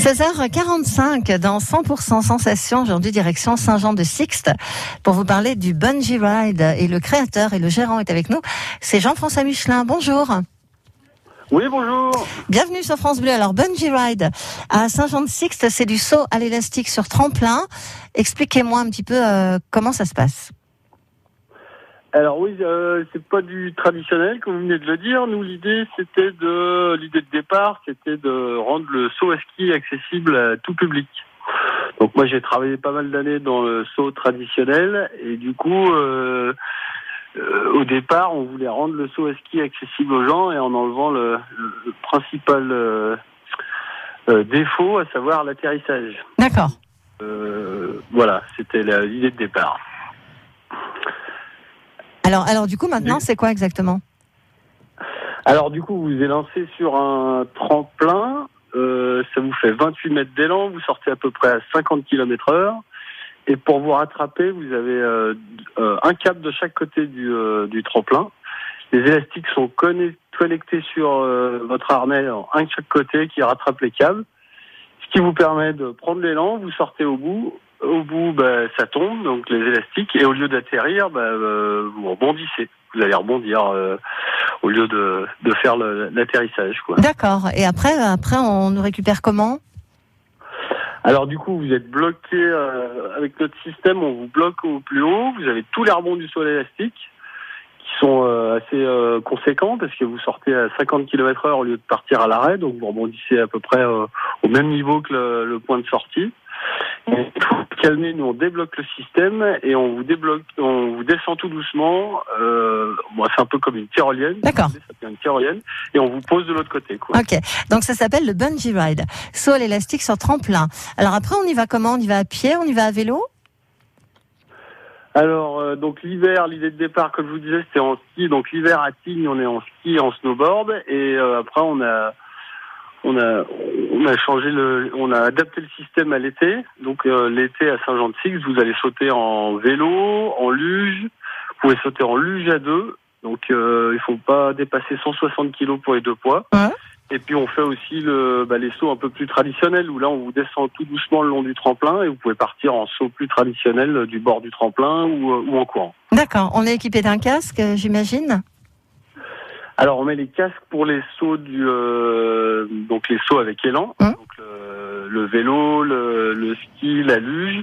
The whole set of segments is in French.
16h45 dans 100% Sensation, aujourd'hui direction Saint-Jean de Sixte pour vous parler du Bungee Ride et le créateur et le gérant est avec nous. C'est Jean-François Michelin. Bonjour. Oui, bonjour. Bienvenue sur France Bleu. Alors, Bungee Ride à Saint-Jean de Sixte, c'est du saut à l'élastique sur tremplin. Expliquez-moi un petit peu euh, comment ça se passe. Alors oui, euh, c'est pas du traditionnel comme vous venez de le dire. Nous, l'idée, c'était de l'idée de départ, c'était de rendre le saut à ski accessible à tout public. Donc moi, j'ai travaillé pas mal d'années dans le saut traditionnel et du coup, euh, euh, au départ, on voulait rendre le saut à ski accessible aux gens et en enlevant le, le principal euh, euh, défaut, à savoir l'atterrissage. D'accord. Euh, voilà, c'était l'idée de départ. Alors, alors du coup, maintenant, c'est quoi exactement? Alors du coup, vous vous lancé sur un tremplin. euh, ça vous fait 28 mètres d'élan. Vous sortez à peu près à 50 km heure. Et pour vous rattraper, vous avez euh, euh, un câble de chaque côté du, euh, du tremplin. Les élastiques sont conne- connectés sur euh, votre harnais, un de chaque côté, qui rattrape les câbles. Ce qui vous permet de prendre l'élan, vous sortez au bout. Au bout, bah, ça tombe, donc les élastiques, et au lieu d'atterrir, bah, euh, vous rebondissez. Vous allez rebondir euh, au lieu de, de faire l'atterrissage. D'accord. Et après, après, on nous récupère comment? Alors du coup, vous êtes bloqué euh, avec notre système, on vous bloque au plus haut. Vous avez tous les rebonds du sol élastique qui sont euh, assez euh, conséquents parce que vous sortez à 50 km heure au lieu de partir à l'arrêt, donc vous rebondissez à peu près euh, au même niveau que le, le point de sortie. Calmer, nous on débloque le système et on vous débloque, on vous descend tout doucement. Euh, bon, c'est un peu comme une tyrolienne. D'accord. Une tyrolienne et on vous pose de l'autre côté. Quoi. Ok. Donc ça s'appelle le bungee ride. Saut à l'élastique sur tremplin. Alors après, on y va comment? On y va à pied? On y va à vélo? Alors, euh, donc l'hiver, l'idée de départ, comme je vous disais, c'était en ski. Donc l'hiver à Tignes, on est en ski, en snowboard, et euh, après on a, on a, on a changé le, on a adapté le système à l'été. Donc euh, l'été à Saint-Jean-de-Six, vous allez sauter en vélo, en luge. Vous pouvez sauter en luge à deux. Donc euh, il faut pas dépasser 160 kilos pour les deux poids. Ouais. Et puis on fait aussi le, bah, les sauts un peu plus traditionnels où là on vous descend tout doucement le long du tremplin et vous pouvez partir en saut plus traditionnel du bord du tremplin ou, euh, ou en courant. D'accord. On est équipé d'un casque, euh, j'imagine? Alors on met les casques pour les sauts du euh, donc les sauts avec élan, Hum. donc le, le vélo, le, le ski, la luge,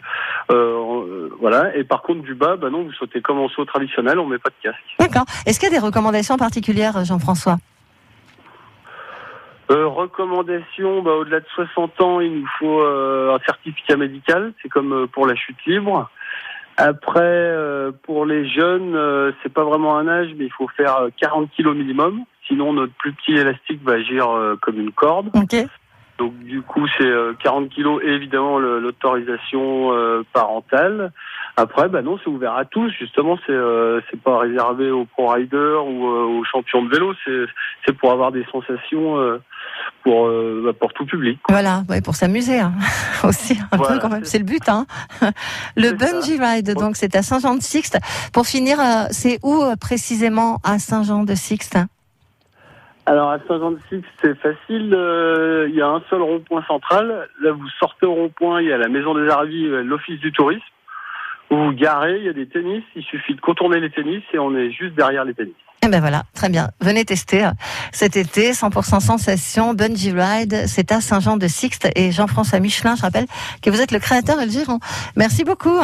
euh, euh, voilà. Et par contre du bas, bah non, vous sautez comme en saut traditionnel, on met pas de casque. D'accord. Est-ce qu'il y a des recommandations particulières, Jean-François? Euh, recommandation, bah, au-delà de 60 ans, il nous faut euh, un certificat médical. C'est comme euh, pour la chute libre. Après, euh, pour les jeunes, euh, c'est pas vraiment un âge, mais il faut faire euh, 40 kilos minimum. Sinon, notre plus petit élastique va agir euh, comme une corde. Ok. Donc, du coup, c'est euh, 40 kilos et évidemment l'autorisation euh, parentale. Après, bah non, c'est ouvert à tous. Justement, c'est euh, c'est pas réservé aux pro riders ou euh, aux champions de vélo. C'est c'est pour avoir des sensations euh, pour euh, bah, pour tout public. Voilà, ouais, pour s'amuser hein. aussi un Voilà, peu quand même, c'est- le but. Hein. Le ça. bungee ride, donc c'est à Saint-Jean-de-Sixte. Pour finir, euh, c'est où euh, précisément à Saint-Jean-de-Sixte? Alors à Saint-Jean-de-Six, c'est facile. euh, Il y a un seul rond-point central. Là, vous sortez au rond-point, il y a la maison des Arvis, euh, l'office du tourisme. Vous vous garez, il y a des tennis. Il suffit de contourner les tennis et on est juste derrière les tennis. Eh ben voilà, très bien. Venez tester euh, cet été, 100% sensation, bungee ride. C'est à Saint-Jean-de-Sixte et Jean-François Michelin, je rappelle que vous êtes le créateur et le gérant. Merci beaucoup.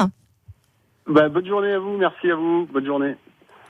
Bah, bonne journée à vous. Merci à vous. Bonne journée.